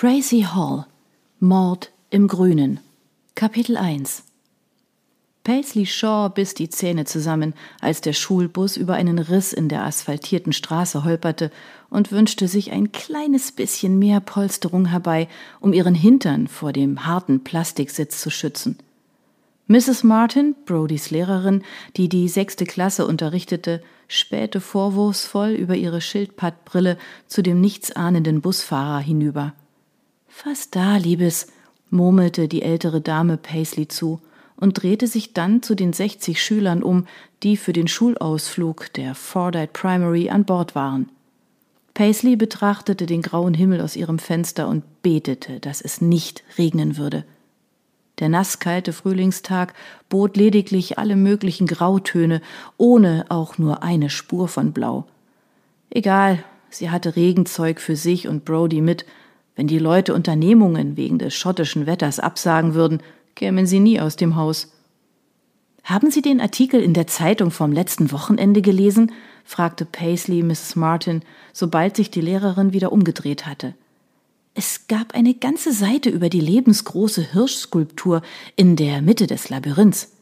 Tracy Hall Mord im Grünen Kapitel 1 Paisley Shaw biss die Zähne zusammen, als der Schulbus über einen Riss in der asphaltierten Straße holperte und wünschte sich ein kleines bisschen mehr Polsterung herbei, um ihren Hintern vor dem harten Plastiksitz zu schützen. Mrs. Martin, Brodys Lehrerin, die die sechste Klasse unterrichtete, spähte vorwurfsvoll über ihre Schildpattbrille zu dem nichtsahnenden Busfahrer hinüber. Fast da, Liebes, murmelte die ältere Dame Paisley zu und drehte sich dann zu den sechzig Schülern um, die für den Schulausflug der Fordite Primary an Bord waren. Paisley betrachtete den grauen Himmel aus ihrem Fenster und betete, dass es nicht regnen würde. Der nasskalte Frühlingstag bot lediglich alle möglichen Grautöne, ohne auch nur eine Spur von Blau. Egal, sie hatte Regenzeug für sich und Brody mit. Wenn die Leute Unternehmungen wegen des schottischen Wetters absagen würden, kämen sie nie aus dem Haus. Haben Sie den Artikel in der Zeitung vom letzten Wochenende gelesen? fragte Paisley Mrs. Martin, sobald sich die Lehrerin wieder umgedreht hatte. Es gab eine ganze Seite über die lebensgroße Hirschskulptur in der Mitte des Labyrinths.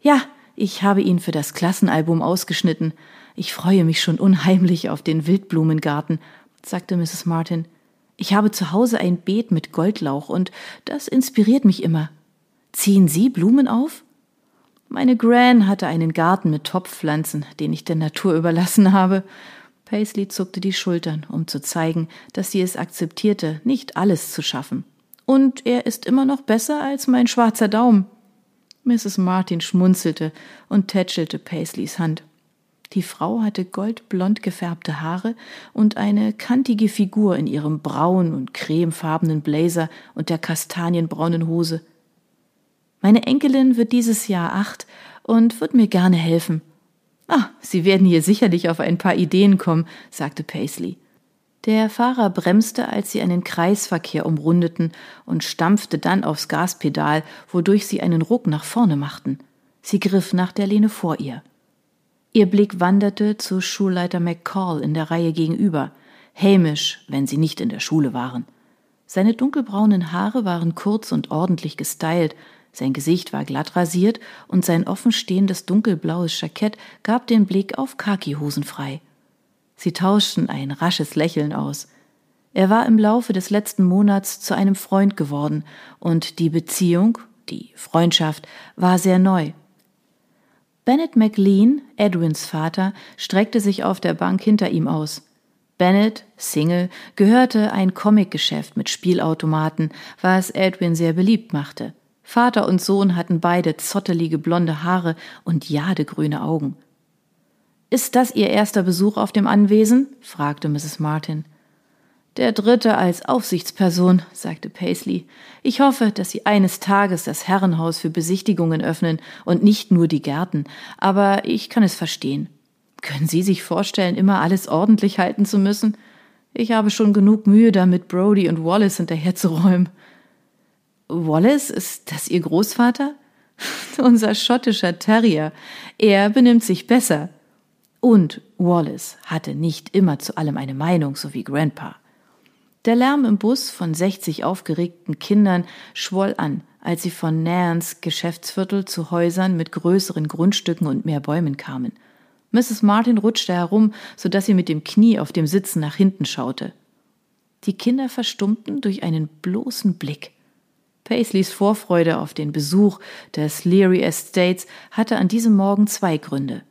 Ja, ich habe ihn für das Klassenalbum ausgeschnitten. Ich freue mich schon unheimlich auf den Wildblumengarten, sagte Mrs. Martin. Ich habe zu Hause ein Beet mit Goldlauch und das inspiriert mich immer. Ziehen Sie Blumen auf? Meine Gran hatte einen Garten mit Topfpflanzen, den ich der Natur überlassen habe. Paisley zuckte die Schultern, um zu zeigen, dass sie es akzeptierte, nicht alles zu schaffen. Und er ist immer noch besser als mein schwarzer Daumen. Mrs. Martin schmunzelte und tätschelte Paisleys Hand. Die Frau hatte goldblond gefärbte Haare und eine kantige Figur in ihrem braun und cremefarbenen Blazer und der kastanienbraunen Hose. Meine Enkelin wird dieses Jahr acht und wird mir gerne helfen. Ah, Sie werden hier sicherlich auf ein paar Ideen kommen, sagte Paisley. Der Fahrer bremste, als sie einen Kreisverkehr umrundeten und stampfte dann aufs Gaspedal, wodurch sie einen Ruck nach vorne machten. Sie griff nach der Lehne vor ihr. Ihr Blick wanderte zu Schulleiter McCall in der Reihe gegenüber, hämisch, wenn sie nicht in der Schule waren. Seine dunkelbraunen Haare waren kurz und ordentlich gestylt, sein Gesicht war glatt rasiert und sein offenstehendes dunkelblaues Jackett gab den Blick auf Khakihosen frei. Sie tauschten ein rasches Lächeln aus. Er war im Laufe des letzten Monats zu einem Freund geworden und die Beziehung, die Freundschaft, war sehr neu. Bennett McLean, Edwins Vater, streckte sich auf der Bank hinter ihm aus. Bennett, Single, gehörte ein Comicgeschäft mit Spielautomaten, was Edwin sehr beliebt machte. Vater und Sohn hatten beide zottelige blonde Haare und jadegrüne Augen. Ist das Ihr erster Besuch auf dem Anwesen? fragte Mrs. Martin. Der dritte als Aufsichtsperson, sagte Paisley. Ich hoffe, dass Sie eines Tages das Herrenhaus für Besichtigungen öffnen und nicht nur die Gärten, aber ich kann es verstehen. Können Sie sich vorstellen, immer alles ordentlich halten zu müssen? Ich habe schon genug Mühe damit, Brody und Wallace hinterherzuräumen. Wallace, ist das Ihr Großvater? Unser schottischer Terrier. Er benimmt sich besser. Und Wallace hatte nicht immer zu allem eine Meinung, so wie Grandpa. Der Lärm im Bus von 60 aufgeregten Kindern schwoll an, als sie von Nairns Geschäftsviertel zu Häusern mit größeren Grundstücken und mehr Bäumen kamen. Mrs. Martin rutschte herum, so dass sie mit dem Knie auf dem Sitzen nach hinten schaute. Die Kinder verstummten durch einen bloßen Blick. Paisleys Vorfreude auf den Besuch des Leary Estates hatte an diesem Morgen zwei Gründe.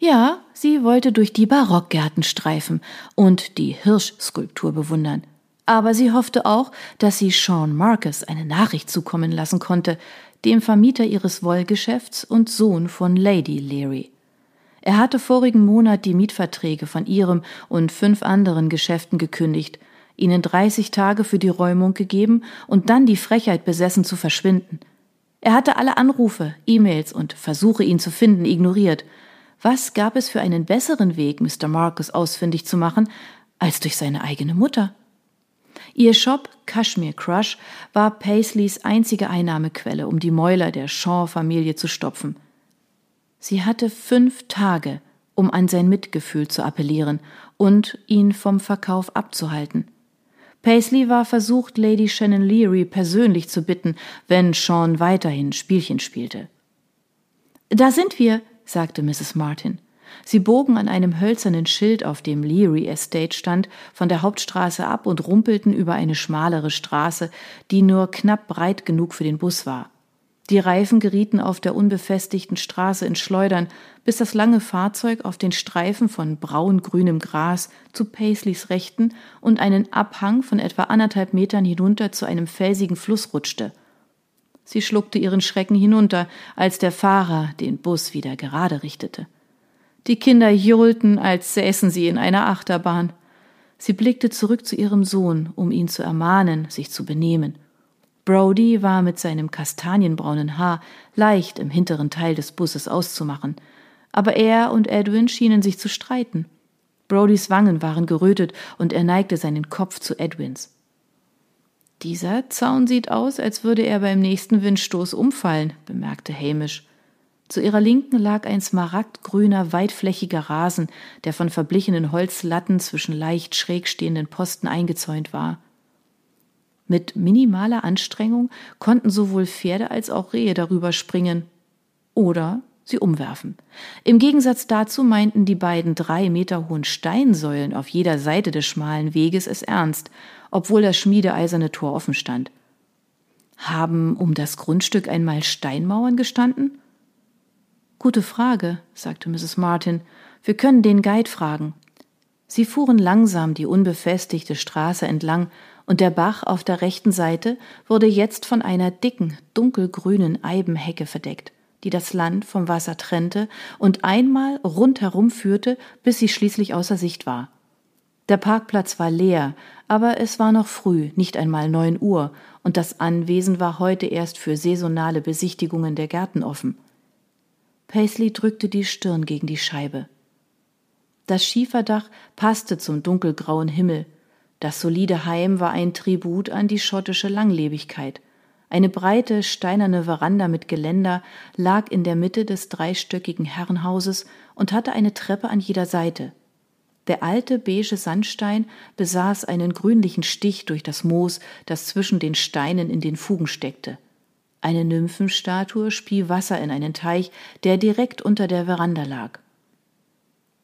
Ja, sie wollte durch die Barockgärten streifen und die Hirschskulptur bewundern. Aber sie hoffte auch, dass sie Sean Marcus eine Nachricht zukommen lassen konnte, dem Vermieter ihres Wollgeschäfts und Sohn von Lady Leary. Er hatte vorigen Monat die Mietverträge von ihrem und fünf anderen Geschäften gekündigt ihnen 30 Tage für die Räumung gegeben und dann die Frechheit besessen zu verschwinden. Er hatte alle Anrufe, E-Mails und Versuche, ihn zu finden, ignoriert. Was gab es für einen besseren Weg, Mr. Marcus ausfindig zu machen, als durch seine eigene Mutter? Ihr Shop Kashmir Crush war Paisleys einzige Einnahmequelle, um die Mäuler der Shaw-Familie zu stopfen. Sie hatte fünf Tage, um an sein Mitgefühl zu appellieren und ihn vom Verkauf abzuhalten. Paisley war versucht, Lady Shannon Leary persönlich zu bitten, wenn Sean weiterhin Spielchen spielte. Da sind wir, sagte Mrs. Martin. Sie bogen an einem hölzernen Schild, auf dem Leary Estate stand, von der Hauptstraße ab und rumpelten über eine schmalere Straße, die nur knapp breit genug für den Bus war. Die Reifen gerieten auf der unbefestigten Straße in Schleudern, bis das lange Fahrzeug auf den Streifen von braun-grünem Gras zu Paisleys Rechten und einen Abhang von etwa anderthalb Metern hinunter zu einem felsigen Fluss rutschte. Sie schluckte ihren Schrecken hinunter, als der Fahrer den Bus wieder gerade richtete. Die Kinder johlten, als säßen sie in einer Achterbahn. Sie blickte zurück zu ihrem Sohn, um ihn zu ermahnen, sich zu benehmen. Brody war mit seinem kastanienbraunen Haar leicht im hinteren Teil des Busses auszumachen, aber er und Edwin schienen sich zu streiten. Brodys Wangen waren gerötet und er neigte seinen Kopf zu Edwins. Dieser Zaun sieht aus, als würde er beim nächsten Windstoß umfallen, bemerkte Hamish. Zu ihrer Linken lag ein smaragdgrüner, weitflächiger Rasen, der von verblichenen Holzlatten zwischen leicht schräg stehenden Posten eingezäunt war. Mit minimaler Anstrengung konnten sowohl Pferde als auch Rehe darüber springen oder sie umwerfen. Im Gegensatz dazu meinten die beiden drei Meter hohen Steinsäulen auf jeder Seite des schmalen Weges es ernst, obwohl das schmiedeeiserne Tor offen stand. Haben um das Grundstück einmal Steinmauern gestanden? Gute Frage, sagte Mrs. Martin. Wir können den Guide fragen. Sie fuhren langsam die unbefestigte Straße entlang, und der Bach auf der rechten Seite wurde jetzt von einer dicken, dunkelgrünen Eibenhecke verdeckt, die das Land vom Wasser trennte und einmal rundherum führte, bis sie schließlich außer Sicht war. Der Parkplatz war leer, aber es war noch früh, nicht einmal neun Uhr, und das Anwesen war heute erst für saisonale Besichtigungen der Gärten offen. Paisley drückte die Stirn gegen die Scheibe. Das Schieferdach passte zum dunkelgrauen Himmel, das solide Heim war ein Tribut an die schottische Langlebigkeit. Eine breite, steinerne Veranda mit Geländer lag in der Mitte des dreistöckigen Herrenhauses und hatte eine Treppe an jeder Seite. Der alte beige Sandstein besaß einen grünlichen Stich durch das Moos, das zwischen den Steinen in den Fugen steckte. Eine Nymphenstatue spie Wasser in einen Teich, der direkt unter der Veranda lag.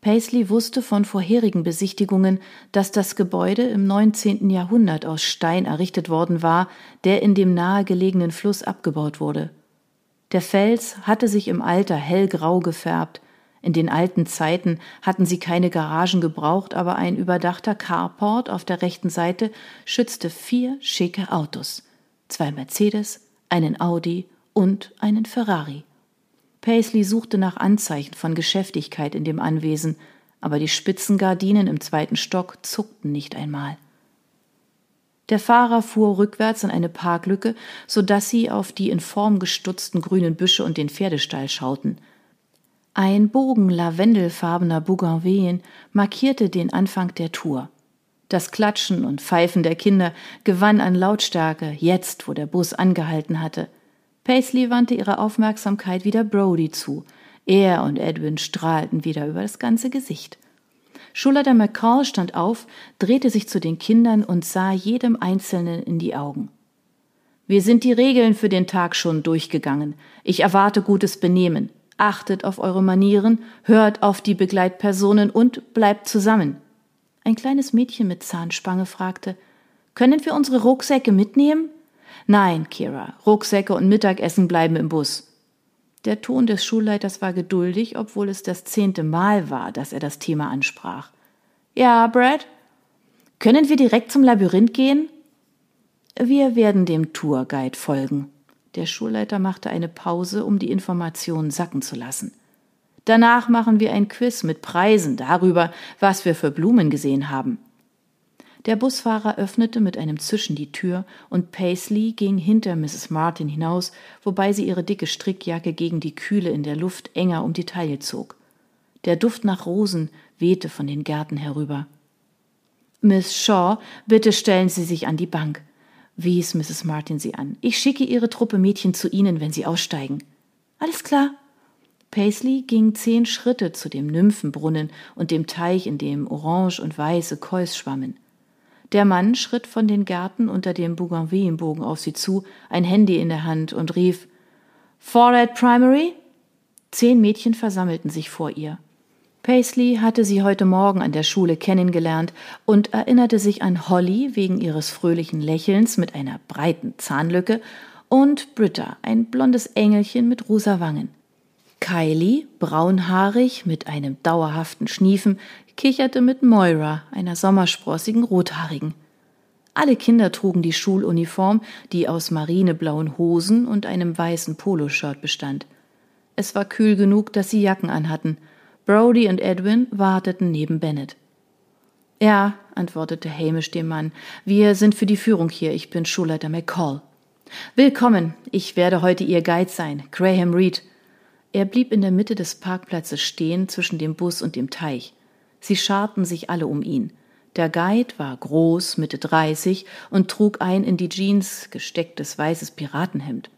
Paisley wusste von vorherigen Besichtigungen, dass das Gebäude im 19. Jahrhundert aus Stein errichtet worden war, der in dem nahegelegenen Fluss abgebaut wurde. Der Fels hatte sich im Alter hellgrau gefärbt. In den alten Zeiten hatten sie keine Garagen gebraucht, aber ein überdachter Carport auf der rechten Seite schützte vier schicke Autos. Zwei Mercedes, einen Audi und einen Ferrari. Paisley suchte nach Anzeichen von Geschäftigkeit in dem Anwesen, aber die spitzen Gardinen im zweiten Stock zuckten nicht einmal. Der Fahrer fuhr rückwärts in eine Parklücke, so dass sie auf die in Form gestutzten grünen Büsche und den Pferdestall schauten. Ein Bogen lavendelfarbener Bougainvillien markierte den Anfang der Tour. Das Klatschen und Pfeifen der Kinder gewann an Lautstärke, jetzt, wo der Bus angehalten hatte. Paisley wandte ihre Aufmerksamkeit wieder Brody zu. Er und Edwin strahlten wieder über das ganze Gesicht. Schulleiter McCall stand auf, drehte sich zu den Kindern und sah jedem Einzelnen in die Augen. Wir sind die Regeln für den Tag schon durchgegangen. Ich erwarte gutes Benehmen. Achtet auf eure Manieren, hört auf die Begleitpersonen und bleibt zusammen. Ein kleines Mädchen mit Zahnspange fragte, können wir unsere Rucksäcke mitnehmen? Nein, Kira, Rucksäcke und Mittagessen bleiben im Bus. Der Ton des Schulleiters war geduldig, obwohl es das zehnte Mal war, dass er das Thema ansprach. Ja, Brad? Können wir direkt zum Labyrinth gehen? Wir werden dem Tourguide folgen. Der Schulleiter machte eine Pause, um die Informationen sacken zu lassen. Danach machen wir ein Quiz mit Preisen darüber, was wir für Blumen gesehen haben. Der Busfahrer öffnete mit einem Zischen die Tür und Paisley ging hinter Mrs. Martin hinaus, wobei sie ihre dicke Strickjacke gegen die Kühle in der Luft enger um die Taille zog. Der Duft nach Rosen wehte von den Gärten herüber. Miss Shaw, bitte stellen Sie sich an die Bank, wies Mrs. Martin sie an. Ich schicke Ihre Truppe Mädchen zu Ihnen, wenn Sie aussteigen. Alles klar. Paisley ging zehn Schritte zu dem Nymphenbrunnen und dem Teich, in dem orange und weiße Kois schwammen. Der Mann schritt von den Gärten unter dem Bougainvillenbogen auf sie zu, ein Handy in der Hand und rief Forehead Primary? Zehn Mädchen versammelten sich vor ihr. Paisley hatte sie heute Morgen an der Schule kennengelernt und erinnerte sich an Holly wegen ihres fröhlichen Lächelns mit einer breiten Zahnlücke und Britta, ein blondes Engelchen mit rosa Wangen. Kylie, braunhaarig mit einem dauerhaften Schniefen, kicherte mit Moira, einer sommersprossigen Rothaarigen. Alle Kinder trugen die Schuluniform, die aus marineblauen Hosen und einem weißen Poloshirt bestand. Es war kühl genug, dass sie Jacken anhatten. Brody und Edwin warteten neben Bennett. Ja, antwortete Hamish dem Mann, wir sind für die Führung hier. Ich bin Schulleiter McCall. Willkommen, ich werde heute Ihr Guide sein, Graham Reed. Er blieb in der Mitte des Parkplatzes stehen zwischen dem Bus und dem Teich. Sie scharten sich alle um ihn. Der Guide war groß, Mitte dreißig und trug ein in die Jeans gestecktes weißes Piratenhemd.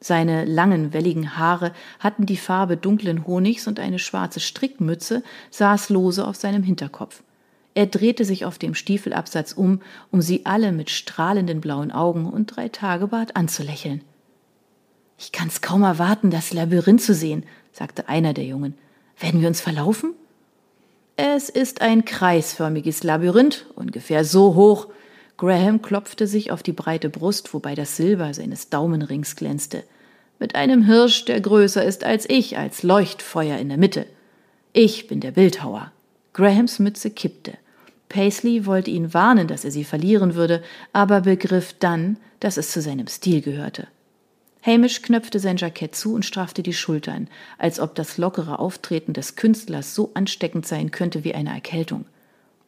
Seine langen, welligen Haare hatten die Farbe dunklen Honigs und eine schwarze Strickmütze saß lose auf seinem Hinterkopf. Er drehte sich auf dem Stiefelabsatz um, um sie alle mit strahlenden blauen Augen und drei Tagebart anzulächeln. Ich kann's kaum erwarten, das Labyrinth zu sehen, sagte einer der Jungen. Werden wir uns verlaufen? Es ist ein kreisförmiges Labyrinth, ungefähr so hoch. Graham klopfte sich auf die breite Brust, wobei das Silber seines Daumenrings glänzte. Mit einem Hirsch, der größer ist als ich, als Leuchtfeuer in der Mitte. Ich bin der Bildhauer. Grahams Mütze kippte. Paisley wollte ihn warnen, dass er sie verlieren würde, aber begriff dann, dass es zu seinem Stil gehörte. Hamish knöpfte sein Jackett zu und straffte die Schultern, als ob das lockere Auftreten des Künstlers so ansteckend sein könnte wie eine Erkältung.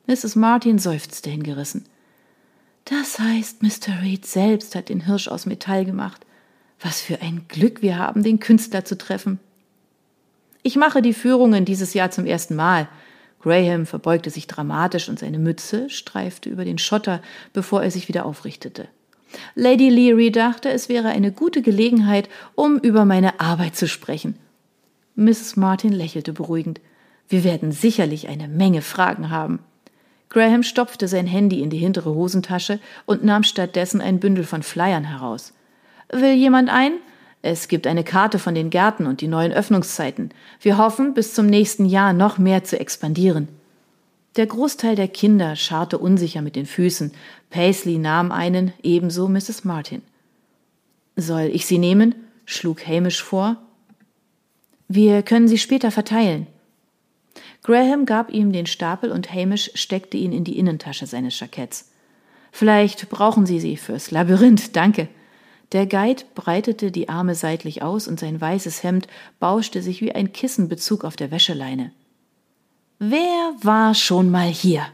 Mrs. Martin seufzte hingerissen. Das heißt, Mr. Reed selbst hat den Hirsch aus Metall gemacht. Was für ein Glück wir haben, den Künstler zu treffen. Ich mache die Führungen dieses Jahr zum ersten Mal. Graham verbeugte sich dramatisch und seine Mütze streifte über den Schotter, bevor er sich wieder aufrichtete. Lady Leary dachte, es wäre eine gute Gelegenheit, um über meine Arbeit zu sprechen. Mrs. Martin lächelte beruhigend. Wir werden sicherlich eine Menge Fragen haben. Graham stopfte sein Handy in die hintere Hosentasche und nahm stattdessen ein Bündel von Flyern heraus. Will jemand ein? Es gibt eine Karte von den Gärten und die neuen Öffnungszeiten. Wir hoffen, bis zum nächsten Jahr noch mehr zu expandieren. Der Großteil der Kinder scharrte unsicher mit den Füßen. Paisley nahm einen, ebenso Mrs. Martin. Soll ich sie nehmen? schlug Hamish vor. Wir können sie später verteilen. Graham gab ihm den Stapel und Hamish steckte ihn in die Innentasche seines Jacketts. Vielleicht brauchen Sie sie fürs Labyrinth, danke. Der Guide breitete die Arme seitlich aus und sein weißes Hemd bauschte sich wie ein Kissenbezug auf der Wäscheleine. Wer war schon mal hier?